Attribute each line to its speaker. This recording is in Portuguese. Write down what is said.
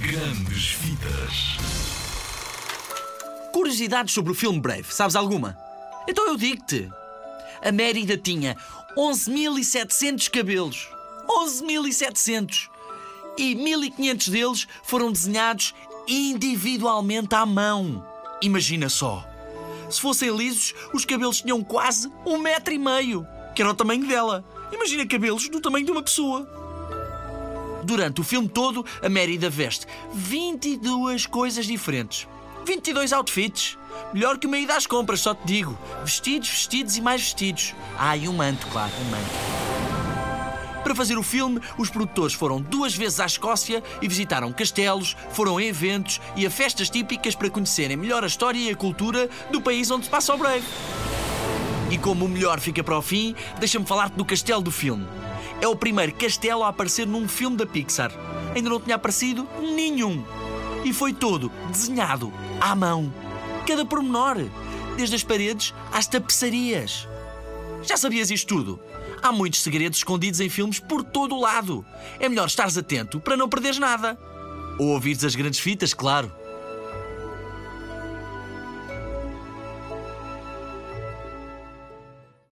Speaker 1: Grandes Vidas.
Speaker 2: Curiosidades sobre o filme Brave, sabes alguma? Então eu digo-te. A Mérida tinha 11.700 cabelos. 11.700! E 1.500 deles foram desenhados individualmente à mão. Imagina só. Se fossem lisos, os cabelos tinham quase um metro e meio, que era o tamanho dela. Imagina cabelos do tamanho de uma pessoa. Durante o filme todo, a Mérida veste 22 coisas diferentes. 22 outfits. Melhor que uma ida às compras, só te digo. Vestidos, vestidos e mais vestidos. Ah, e um manto, claro, um manto. Para fazer o filme, os produtores foram duas vezes à Escócia e visitaram castelos, foram a eventos e a festas típicas para conhecerem melhor a história e a cultura do país onde se passa o Brave. E como o melhor fica para o fim, deixa-me falar-te do castelo do filme. É o primeiro castelo a aparecer num filme da Pixar. Ainda não tinha aparecido nenhum. E foi todo desenhado à mão. Cada pormenor. Desde as paredes às tapeçarias. Já sabias isto tudo? Há muitos segredos escondidos em filmes por todo o lado. É melhor estares atento para não perderes nada. Ou ouvires as grandes fitas, claro.